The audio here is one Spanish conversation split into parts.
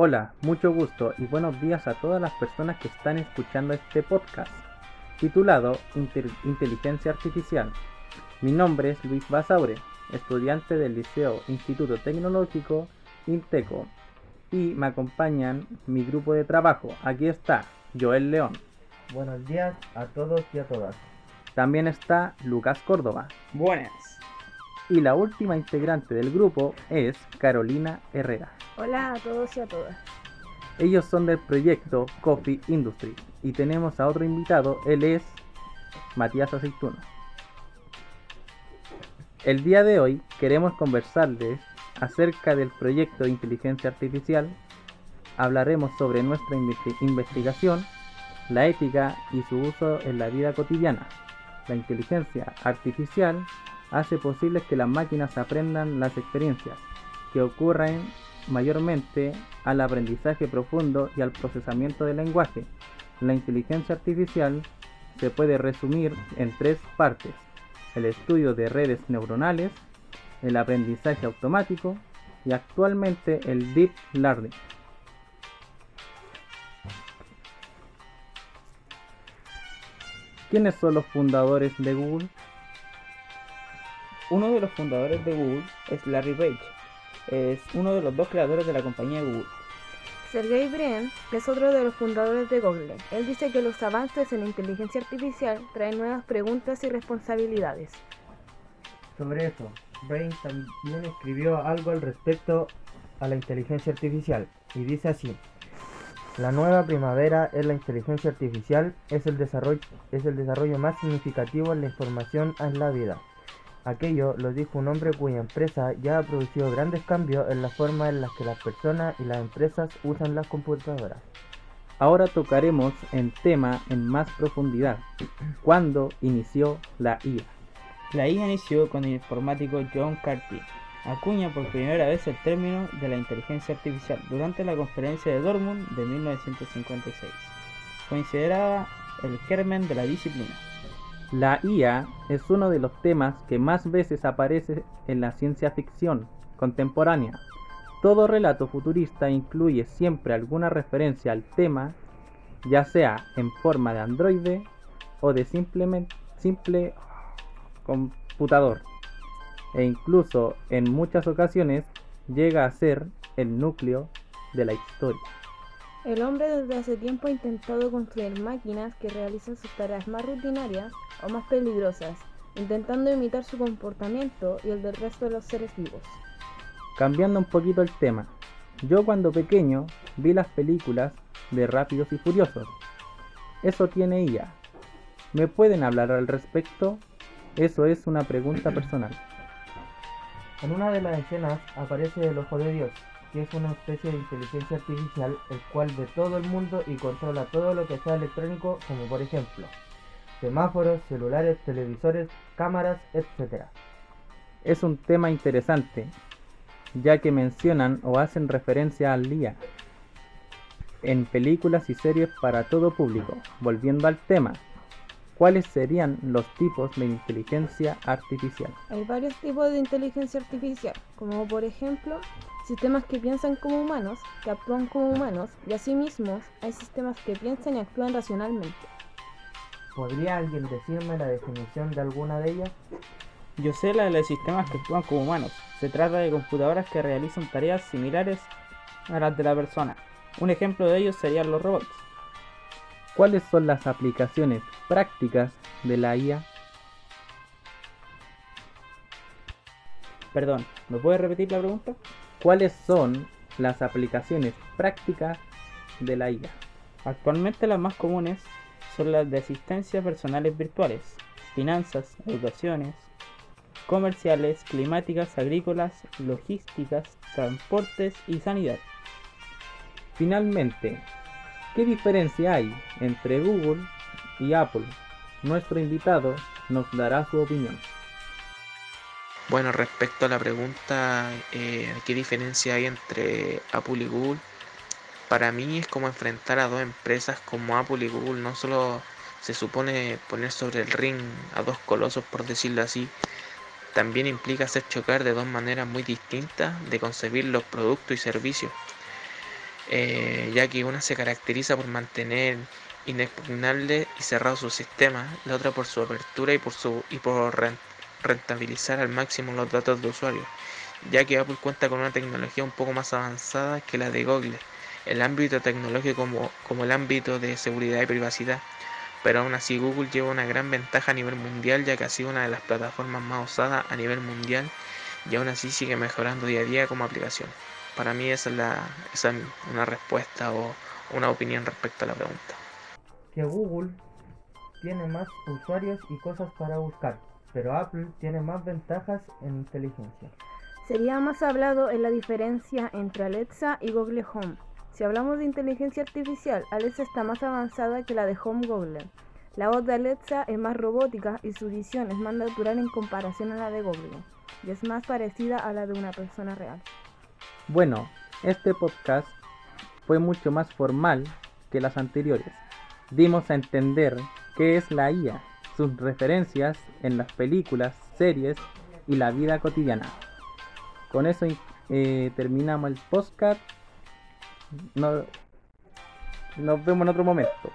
Hola, mucho gusto y buenos días a todas las personas que están escuchando este podcast, titulado Inteligencia Artificial. Mi nombre es Luis Basaure, estudiante del Liceo Instituto Tecnológico Inteco, y me acompañan mi grupo de trabajo. Aquí está Joel León. Buenos días a todos y a todas. También está Lucas Córdoba. Buenas. Y la última integrante del grupo es Carolina Herrera. Hola a todos y a todas. Ellos son del proyecto Coffee Industry y tenemos a otro invitado, él es Matías Aceituno. El día de hoy queremos conversarles acerca del proyecto de inteligencia artificial. Hablaremos sobre nuestra investigación, la ética y su uso en la vida cotidiana. La inteligencia artificial hace posible que las máquinas aprendan las experiencias que ocurren mayormente al aprendizaje profundo y al procesamiento del lenguaje. La inteligencia artificial se puede resumir en tres partes. El estudio de redes neuronales, el aprendizaje automático y actualmente el deep learning. ¿Quiénes son los fundadores de Google? Uno de los fundadores de Google es Larry Page. Es uno de los dos creadores de la compañía Google. Sergey Brin es otro de los fundadores de Google. Él dice que los avances en la inteligencia artificial traen nuevas preguntas y responsabilidades. Sobre eso, Brain también escribió algo al respecto a la inteligencia artificial y dice así. La nueva primavera en la inteligencia artificial es el desarrollo, es el desarrollo más significativo en la información en la vida. Aquello lo dijo un hombre cuya empresa ya ha producido grandes cambios en la forma en la que las personas y las empresas usan las computadoras. Ahora tocaremos el tema en más profundidad. ¿Cuándo inició la IA? La IA inició con el informático John Carty. Acuña por primera vez el término de la inteligencia artificial durante la conferencia de Dortmund de 1956. Consideraba el germen de la disciplina. La IA es uno de los temas que más veces aparece en la ciencia ficción contemporánea. Todo relato futurista incluye siempre alguna referencia al tema, ya sea en forma de androide o de simplemente, simple computador, e incluso en muchas ocasiones llega a ser el núcleo de la historia. El hombre desde hace tiempo ha intentado construir máquinas que realicen sus tareas más rutinarias o más peligrosas, intentando imitar su comportamiento y el del resto de los seres vivos. Cambiando un poquito el tema, yo cuando pequeño vi las películas de Rápidos y Furiosos. Eso tiene ella. ¿Me pueden hablar al respecto? Eso es una pregunta personal. En una de las escenas aparece el Ojo de Dios, que es una especie de inteligencia artificial el cual ve todo el mundo y controla todo lo que sea electrónico, como por ejemplo semáforos, celulares, televisores, cámaras, etc. Es un tema interesante, ya que mencionan o hacen referencia al día en películas y series para todo público. Volviendo al tema, ¿cuáles serían los tipos de inteligencia artificial? Hay varios tipos de inteligencia artificial, como por ejemplo sistemas que piensan como humanos, que actúan como humanos, y asimismo hay sistemas que piensan y actúan racionalmente. ¿Podría alguien decirme la definición de alguna de ellas? Yo sé la de los sistemas que actúan como humanos. Se trata de computadoras que realizan tareas similares a las de la persona. Un ejemplo de ellos serían los robots. ¿Cuáles son las aplicaciones prácticas de la IA? Perdón, ¿me puedes repetir la pregunta? ¿Cuáles son las aplicaciones prácticas de la IA? Actualmente las más comunes son las de asistencia personales virtuales, finanzas, educaciones, comerciales, climáticas, agrícolas, logísticas, transportes y sanidad. Finalmente, ¿qué diferencia hay entre Google y Apple? Nuestro invitado nos dará su opinión. Bueno, respecto a la pregunta, eh, ¿qué diferencia hay entre Apple y Google? Para mí es como enfrentar a dos empresas como Apple y Google. No solo se supone poner sobre el ring a dos colosos, por decirlo así, también implica hacer chocar de dos maneras muy distintas de concebir los productos y servicios. eh, ya que una se caracteriza por mantener inexpugnable y cerrado su sistema, la otra por su apertura y por, su, y por rentabilizar al máximo los datos de usuarios, ya que Apple cuenta con una tecnología un poco más avanzada que la de Google, el ámbito tecnológico como, como el ámbito de seguridad y privacidad. Pero aún así Google lleva una gran ventaja a nivel mundial ya que ha sido una de las plataformas más usadas a nivel mundial y aún así sigue mejorando día a día como aplicación. Para mí esa es, la, esa es una respuesta o una opinión respecto a la pregunta. Que Google tiene más usuarios y cosas para buscar, pero Apple tiene más ventajas en inteligencia. Sería más hablado en la diferencia entre Alexa y Google Home. Si hablamos de inteligencia artificial, Alexa está más avanzada que la de Home Google. La voz de Alexa es más robótica y su visión es más natural en comparación a la de Google, y es más parecida a la de una persona real. Bueno, este podcast fue mucho más formal que las anteriores. Dimos a entender qué es la IA, sus referencias en las películas, series y la vida cotidiana. Con eso eh, terminamos el podcast nos vemos en otro momento.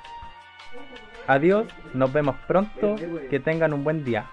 Adiós, nos vemos pronto, que tengan un buen día.